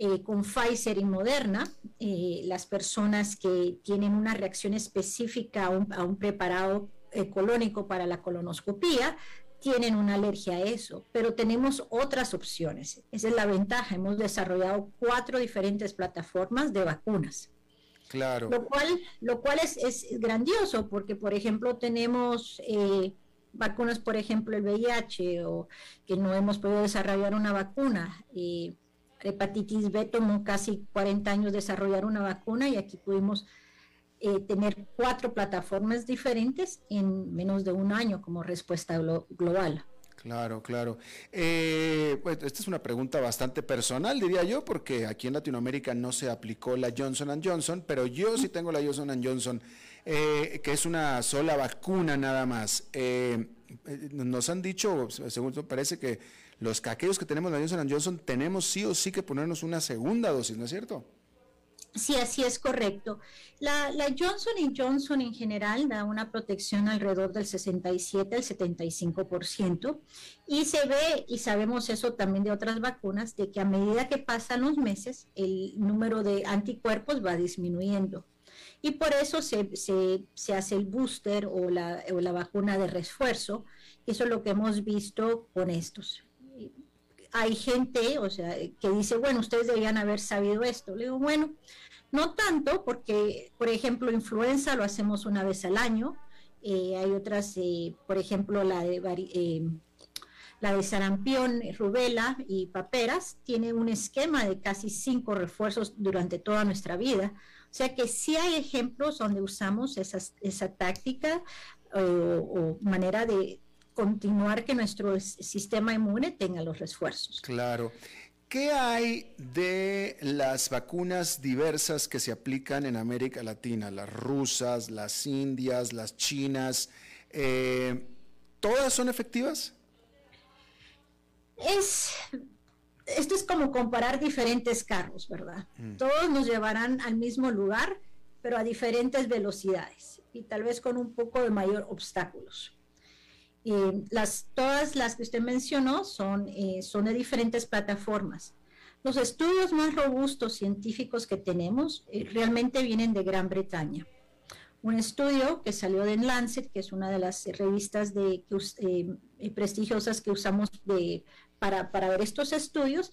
eh, con Pfizer y Moderna, eh, las personas que tienen una reacción específica a un, preparado eh, colónico para la colonoscopía, tienen una alergia a eso, pero tenemos otras opciones. Esa es la ventaja. Hemos desarrollado cuatro diferentes plataformas de vacunas. Claro. Lo cual, lo cual es, es grandioso porque, por ejemplo, tenemos vacunas, por ejemplo, el VIH, o que no hemos podido desarrollar una vacuna hepatitis B tomó casi 40 años desarrollar una vacuna y aquí pudimos eh, tener cuatro plataformas diferentes en menos de un año como respuesta global. Claro, claro. Eh, esta es una pregunta bastante personal, diría yo, porque aquí en Latinoamérica no se aplicó la Johnson Johnson, pero yo sí tengo la Johnson Johnson, eh, que es una sola vacuna nada más. nos han dicho, según parece que los que aquellos que tenemos la Johnson Johnson tenemos sí o sí que ponernos una segunda dosis, ¿no es cierto? Sí, así es correcto. La, Johnson Johnson en general da una protección alrededor del 67 al 75% y se ve, y sabemos eso también de otras vacunas, de que a medida que pasan los meses, el número de anticuerpos va disminuyendo. Y por eso se, se, hace el booster o la, o la vacuna de refuerzo. Eso es lo que hemos visto con estos hay gente, o sea, que dice, bueno, ustedes debían haber sabido esto. Le digo, bueno, no tanto, porque, por ejemplo, influenza lo hacemos una vez al año. Eh, hay otras, eh, por ejemplo, la de, eh, la de sarampión, rubela y paperas, tiene un esquema de casi cinco refuerzos durante toda nuestra vida. O sea que sí hay ejemplos donde usamos esa táctica o manera de, continuar que nuestro sistema inmune tenga los refuerzos. Claro. ¿Qué hay de las vacunas diversas que se aplican en América Latina? Las rusas, las indias, las chinas. Eh, ¿Todas son efectivas? Es, esto es como comparar diferentes carros, ¿verdad? Mm. Todos nos llevarán al mismo lugar, pero a diferentes velocidades y tal vez con un poco de mayor obstáculos. Eh, las, todas las que usted mencionó son, eh, son de diferentes plataformas. Los estudios más robustos científicos que tenemos eh, realmente vienen de Gran Bretaña. un estudio que salió de Lancet, que es una de las revistas de, eh, prestigiosas que usamos de, para, para, ver estos estudios,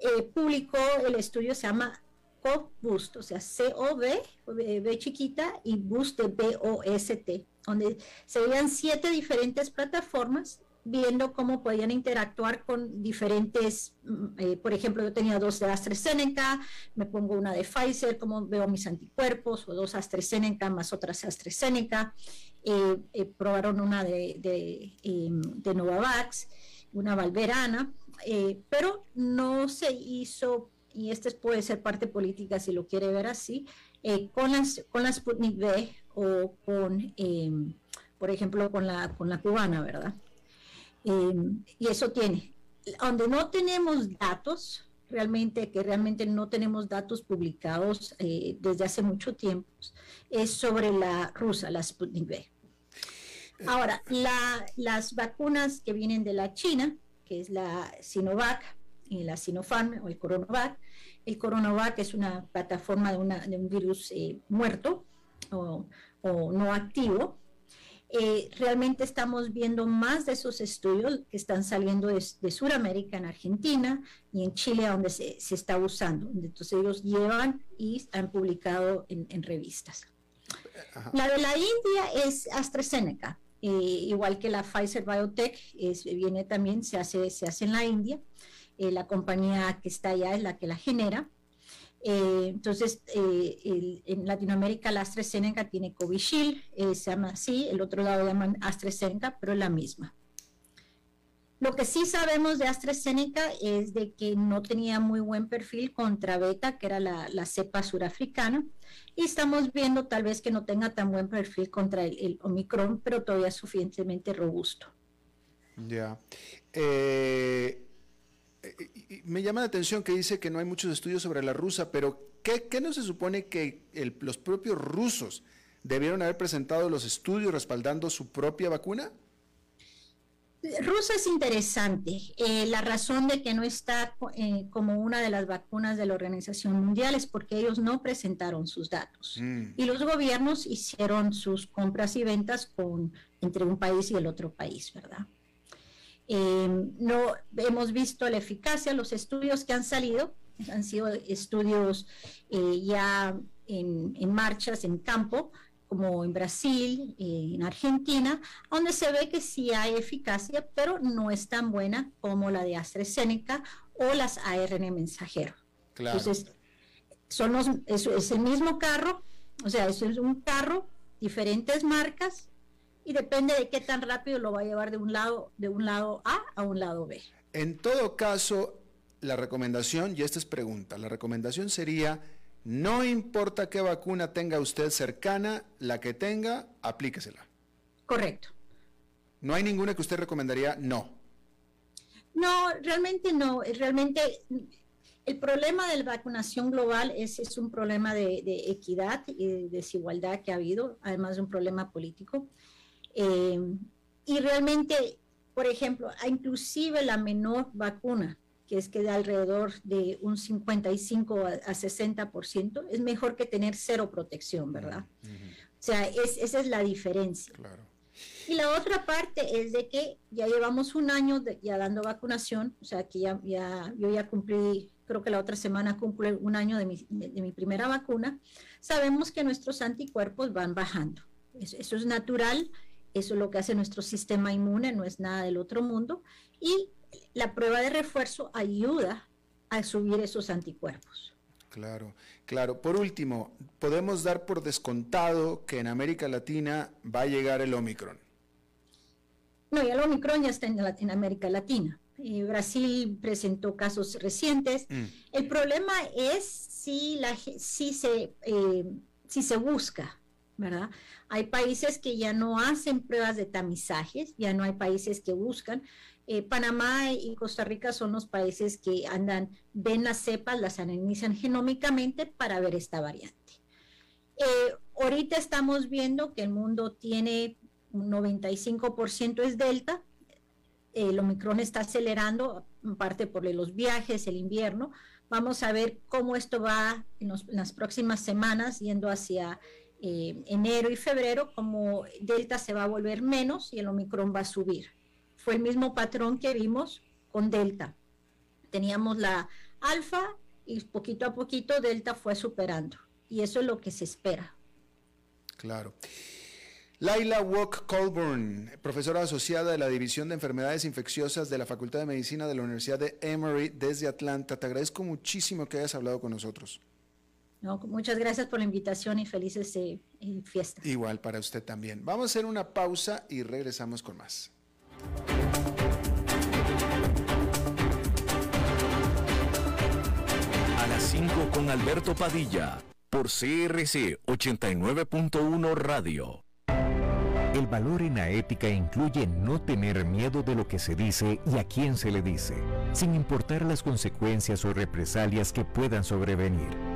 eh, publicó el estudio, se llama COBUST, o sea, C-O-B, B chiquita, y BUST de B-O-S-T, donde se veían siete diferentes plataformas viendo cómo podían interactuar con diferentes, mm, eh, por ejemplo, yo tenía dos de AstraZeneca, me pongo una de Pfizer, cómo veo mis anticuerpos, o dos AstraZeneca más otras AstraZeneca, eh, eh, probaron una de, de, em, Novavax, una valverana, pero no se hizo, y este puede ser parte política si lo quiere ver así, con, las, con la Sputnik V o con, em, por ejemplo, con la, con la cubana, ¿verdad? Em, y eso tiene. Donde no tenemos datos, realmente, que realmente no tenemos datos publicados eh, desde hace mucho tiempo, es sobre la rusa, la Sputnik V. Ahora, las vacunas que vienen de la China, que es la Sinovac y la Sinopharm o el Coronavac, el Coronavac es una plataforma de, una, de un virus eh, muerto o, o no activo, eh, realmente estamos viendo más de esos estudios que están saliendo de, Sudamérica, en Argentina y en Chile, donde se, está usando. Entonces ellos llevan y han publicado en, revistas. La de la India es AstraZeneca, eh, igual que la Pfizer Biotech, viene también, se hace, se hace en la India. Eh, la compañía que está allá es la que la genera. Eh, entonces, eh, en Latinoamérica la AstraZeneca tiene Covishield, eh, se llama así, el otro lado llaman AstraZeneca, pero es la misma. Lo que sí sabemos de AstraZeneca es de que no tenía muy buen perfil contra beta, que era la, cepa surafricana, y estamos viendo tal vez que no tenga tan buen perfil contra el, Omicron, pero todavía es suficientemente robusto. Ya me llama la atención que dice que no hay muchos estudios sobre la rusa, pero ¿qué, no se supone que los propios rusos debieron haber presentado los estudios respaldando su propia vacuna? Rusa es interesante. Eh, la razón de que no está eh, como una de las vacunas de la Organización Mundial es porque ellos no presentaron sus datos. Mm. Y los gobiernos hicieron sus compras y ventas con, entre un país y el otro país, ¿verdad? Eh, no hemos visto la eficacia, los estudios que han salido han sido estudios eh, ya en, marchas en campo, como en Brasil, eh, en Argentina, donde se ve que sí hay eficacia, pero no es tan buena como la de AstraZeneca o las ARN mensajero. Entonces, son es el mismo carro, o sea, es un carro, diferentes marcas, y depende de qué tan rápido lo va a llevar de un lado, de un lado A a un lado B. En todo caso, la recomendación, y esta es pregunta, la recomendación sería, no importa qué vacuna tenga usted cercana, la que tenga, aplíquesela. Correcto. ¿No hay ninguna que usted recomendaría? No. No, realmente no. Realmente el problema de la vacunación global es, es un problema de, de, equidad y de desigualdad que ha habido, además de un problema político. Eh, y realmente, por ejemplo, inclusive la menor vacuna, que es que de alrededor de un 55 a, 60%, es mejor que tener cero protección, ¿verdad? O sea, esa es la diferencia. Y la otra parte es de que ya llevamos un año ya dando vacunación, o sea, que ya, ya, yo ya cumplí, creo que la otra semana cumplí un año de mi, de, mi primera vacuna, sabemos que nuestros anticuerpos van bajando. eso es natural, eso es lo que hace nuestro sistema inmune, no es nada del otro mundo. Y la prueba de refuerzo ayuda a subir esos anticuerpos. Claro, claro. Por último, podemos dar por descontado que en América Latina va a llegar el Omicron. No, ya el Omicron ya está en, América Latina. Eh, Brasil presentó casos recientes. Mm. El problema es si, la, si, se, eh, si se busca, ¿verdad? Hay países que ya no hacen pruebas de tamizajes, ya no hay países que buscan. Eh, Panamá y Costa Rica son los países que andan, ven las cepas, las analizan genómicamente para ver esta variante. Eh, ahorita estamos viendo que el mundo tiene un 95% es delta, el Omicron está acelerando, en parte por los viajes, el invierno. Vamos a ver cómo esto va en las próximas semanas yendo hacia eh, enero y febrero, como Delta se va a volver menos y el Omicron va a subir. Fue el mismo patrón que vimos con Delta. Teníamos la alfa y poquito a poquito Delta fue superando. Y eso es lo que se espera. Claro. Laila Walk Colburn, profesora asociada de la División de Enfermedades Infecciosas de la Facultad de Medicina de la Universidad de Emory desde Atlanta. Te agradezco muchísimo que hayas hablado con nosotros. No, muchas gracias por la invitación y felices eh, fiestas. Igual para usted también. Vamos a hacer una pausa y regresamos con más. A las 5 con Alberto Padilla por CRC 89.1 Radio. El valor en la ética incluye no tener miedo de lo que se dice y a quién se le dice, sin importar las consecuencias o represalias que puedan sobrevenir.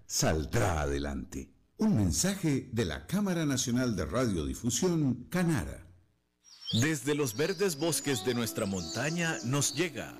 saldrá adelante. Un mensaje de la Cámara Nacional de Radiodifusión, Canara. Desde los verdes bosques de nuestra montaña nos llega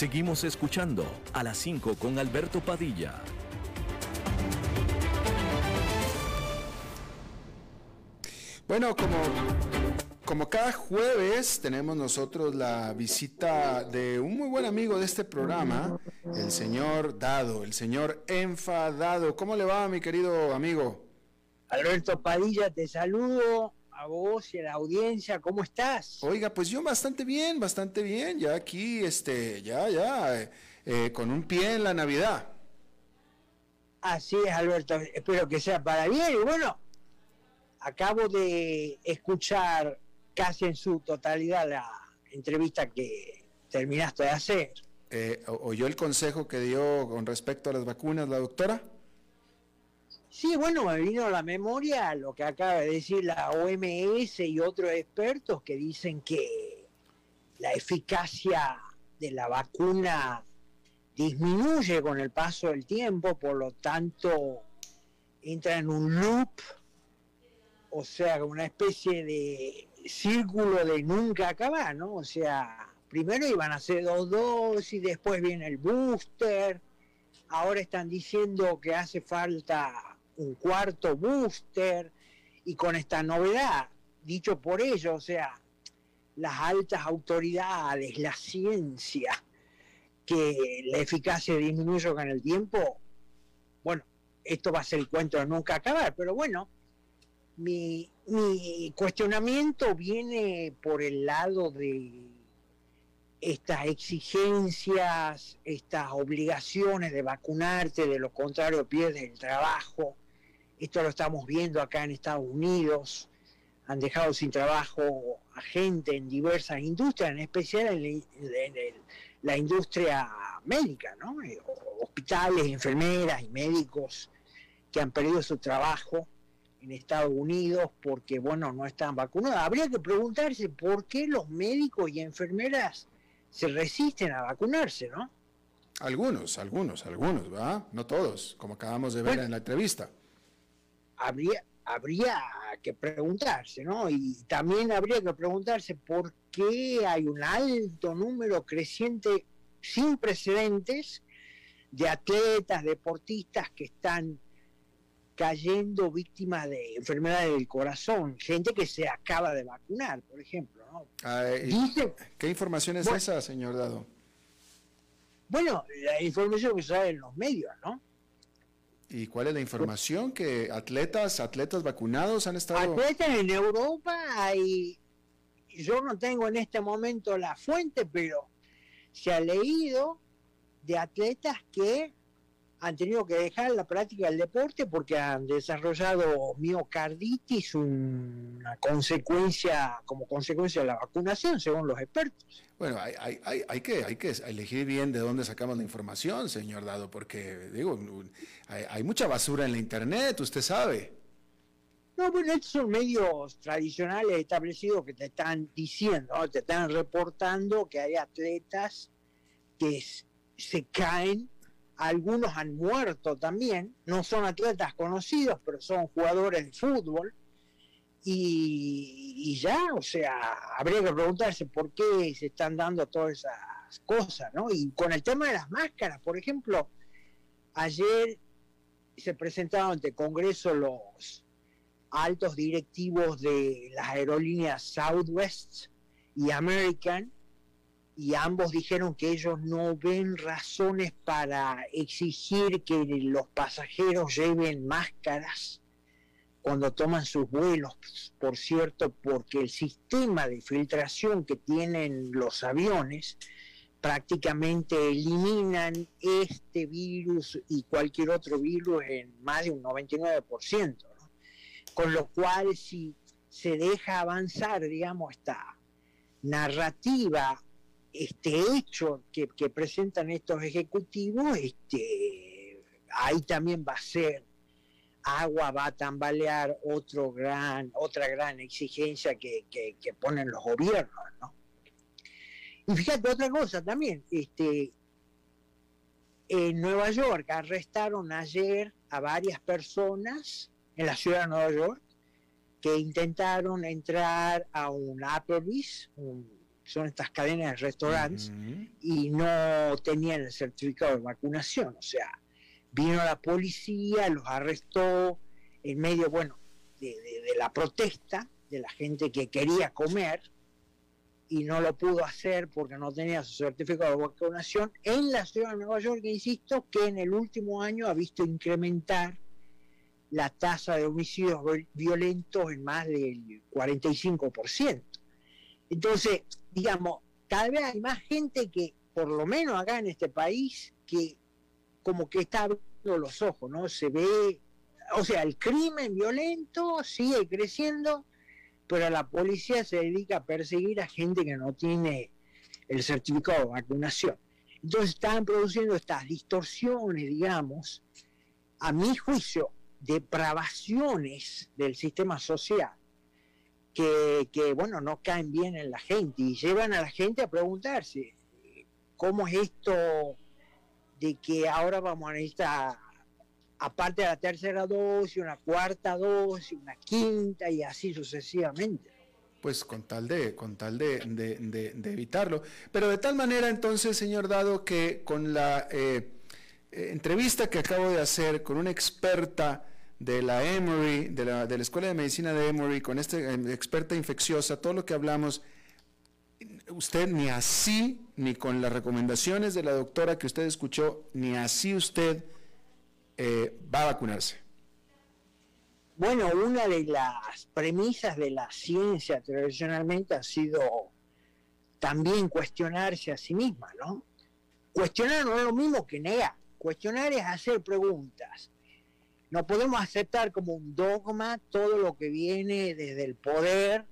Seguimos escuchando a las 5 con Alberto Padilla. Bueno, como, como cada jueves tenemos nosotros la visita de un muy buen amigo de este programa, el señor Dado, el señor Enfadado. ¿Cómo le va, mi querido amigo? Alberto Padilla, te saludo a vos y a la audiencia. ¿Cómo estás? Oiga, pues yo bastante bien, bastante bien. Ya aquí, este, ya, ya, eh, eh, con un pie en la Navidad. Así es, Alberto. Espero que sea para bien. Y bueno, acabo de escuchar casi en su totalidad la entrevista que terminaste de hacer. Eh, ¿Oyó el consejo que dio con respecto a las vacunas la doctora? Sí, bueno, me vino a la memoria lo que acaba de decir la OMS y otros expertos que dicen que la eficacia de la vacuna disminuye con el paso del tiempo, por lo tanto entra en un loop, o sea, una especie de círculo de nunca acabar, ¿no? O sea, primero iban a hacer dos dosis, después viene el booster, ahora están diciendo que hace falta un cuarto booster y con esta novedad, dicho por ellos, o sea, las altas autoridades, la ciencia, que la eficacia disminuye con el tiempo, bueno, esto va a ser el cuento de nunca acabar, pero bueno, mi, mi cuestionamiento viene por el lado de estas exigencias, estas obligaciones de vacunarte, de lo contrario pierdes el trabajo. Esto lo estamos viendo acá en Estados Unidos. Han dejado sin trabajo a gente en diversas industrias, en especial en, la industria médica, ¿no? Hospitales, enfermeras y médicos que han perdido su trabajo en Estados Unidos porque, bueno, no están vacunados. Habría que preguntarse por qué los médicos y enfermeras se resisten a vacunarse, ¿no? Algunos, algunos, algunos, ¿verdad? No todos, como acabamos de ver bueno, en la entrevista. Habría, habría que preguntarse, ¿no? Y también habría que preguntarse por qué hay un alto número creciente, sin precedentes, de atletas, deportistas que están cayendo víctimas de enfermedades del corazón, gente que se acaba de vacunar, por ejemplo. ¿no? Ay, Dice, ¿Qué información es bueno, esa, señor Dado? Bueno, la información que sale en los medios, ¿no? ¿Y cuál es la información? Que atletas, atletas vacunados han estado... Atletas en Europa hay... Yo no tengo en este momento la fuente, pero se ha leído de atletas que han tenido que dejar la práctica del deporte porque han desarrollado miocarditis, una consecuencia, como consecuencia de la vacunación, según los expertos. Bueno, hay, hay, hay, que, hay que elegir bien de dónde sacamos la información, señor Dado, porque digo, hay, mucha basura en la internet, usted sabe. No, bueno, estos son medios tradicionales establecidos que te están diciendo, te están reportando que hay atletas que se caen algunos han muerto también, no son atletas conocidos, pero son jugadores de fútbol. Y, ya, o sea, habría que preguntarse por qué se están dando todas esas cosas, ¿no? Y con el tema de las máscaras, por ejemplo, ayer se presentaron ante Congreso los altos directivos de las aerolíneas Southwest y American, y ambos dijeron que ellos no ven razones para exigir que los pasajeros lleven máscaras cuando toman sus vuelos, por cierto, porque el sistema de filtración que tienen los aviones prácticamente eliminan este virus y cualquier otro virus en más de un 99%, con lo cual si se deja avanzar, digamos, esta narrativa este hecho que, presentan estos ejecutivos, este, ahí también va a ser agua, va a tambalear otro gran, otra gran exigencia que, ponen los gobiernos, ¿no? Y fíjate otra cosa también, este, en Nueva York arrestaron ayer a varias personas en la ciudad de Nueva York que intentaron entrar a un Applebee's, un son estas cadenas de restaurantes, y no tenían el certificado de vacunación. O sea, vino la policía, los arrestó en medio, bueno, de, la protesta de la gente que quería comer y no lo pudo hacer porque no tenía su certificado de vacunación en la ciudad de Nueva York, insisto, que en el último año ha visto incrementar la tasa de homicidios violentos en más del 45%. Entonces, digamos, cada vez hay más gente que, por lo menos acá en este país, que como que está abriendo los ojos, ¿no? Se ve, o sea, el crimen violento sigue creciendo, pero la policía se dedica a perseguir a gente que no tiene el certificado de vacunación. Entonces están produciendo estas distorsiones, digamos, a mi juicio, depravaciones del sistema social que, bueno, no caen bien en la gente y llevan a la gente a preguntarse, ¿cómo es esto de que ahora vamos a necesitar, aparte de la tercera dosis, una cuarta dosis, una quinta y así sucesivamente? Pues con tal de, con tal de, de, evitarlo. Pero de tal manera entonces, señor Dado, que con la eh, eh, entrevista que acabo de hacer con una experta, de la Emory, de la, de la Escuela de Medicina de Emory, con esta eh, experta infecciosa, todo lo que hablamos, usted ni así, ni con las recomendaciones de la doctora que usted escuchó, ni así usted eh, va a vacunarse. Bueno, una de las premisas de la ciencia tradicionalmente ha sido también cuestionarse a sí misma, ¿no? Cuestionar no es lo mismo que negar. Cuestionar es hacer preguntas no podemos aceptar como un dogma todo lo que viene desde el poder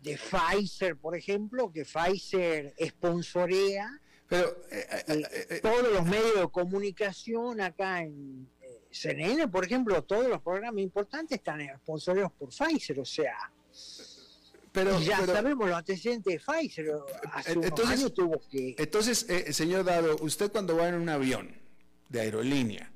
de Pfizer, por ejemplo, que Pfizer sponsorea. Pero eh, eh, eh, todos los medios de comunicación acá en CNN, por ejemplo, todos los programas importantes están sponsoreados por Pfizer, o sea. Pero, ya sabemos los antecedentes de Pfizer. Hace entonces, años tuvo que. Entonces, señor Dado, usted cuando va en un avión de aerolínea,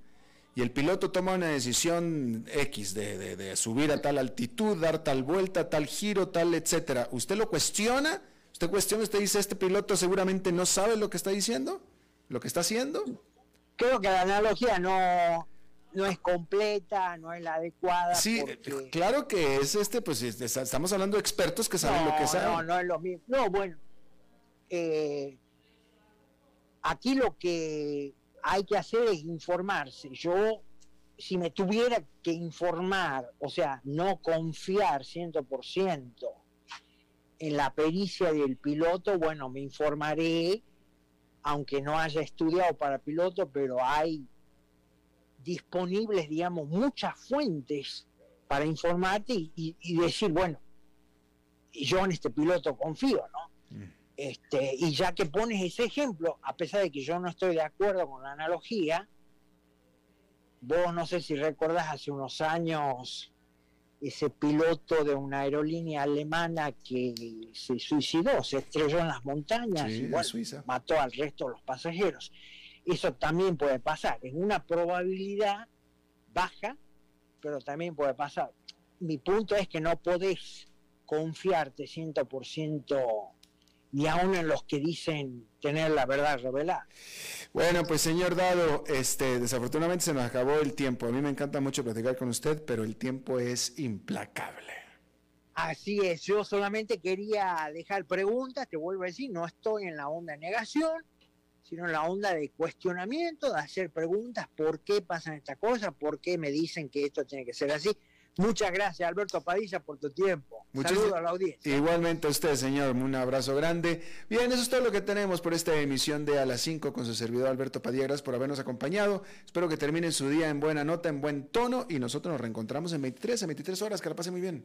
y el piloto toma una decisión X de, subir a tal altitud, dar tal vuelta, tal giro, tal, etcétera, ¿usted lo cuestiona? ¿Usted cuestiona, usted dice, este piloto seguramente no sabe lo que está diciendo? ¿Lo que está haciendo? Creo que la analogía no, no es completa, no es la adecuada. Sí, claro que es este, pues estamos hablando de expertos que saben lo que saben. No, no es lo mismo. No, bueno, eh, aquí lo que hay que hacer es informarse. Yo, si me tuviera que informar, o sea, no confiar 100% en la pericia del piloto, bueno, me informaré, aunque no haya estudiado para piloto, pero hay disponibles, digamos, muchas fuentes para informarte y, decir, bueno, yo en este piloto confío, ¿no? Este, y ya que pones ese ejemplo, a pesar de que yo no estoy de acuerdo con la analogía, vos no sé si recordás hace unos años ese piloto de una aerolínea alemana que se suicidó, se estrelló en las montañas y mató al resto de los pasajeros. Eso también puede pasar, es una probabilidad baja, pero también puede pasar. Mi punto es que no podés confiarte 100% ni aún en los que dicen tener la verdad revelada. Bueno, pues señor Dado, este, desafortunadamente se nos acabó el tiempo. A mí me encanta mucho platicar con usted, pero el tiempo es implacable. Así es, yo solamente quería dejar preguntas, te vuelvo a decir, no estoy en la onda de negación, sino en la onda de cuestionamiento, de hacer preguntas, ¿por qué pasan estas cosas? ¿Por qué me dicen que esto tiene que ser así? Muchas gracias, Alberto Padilla, por tu tiempo. Saludos a la audiencia. Igualmente a usted, señor. Un abrazo grande. Bien, eso es todo lo que tenemos por esta emisión de A las 5 con su servidor Alberto Padilla. Gracias por habernos acompañado. Espero que termine su día en buena nota, en buen tono. Y nosotros nos reencontramos en 23, en 23 horas. Que la pase muy bien.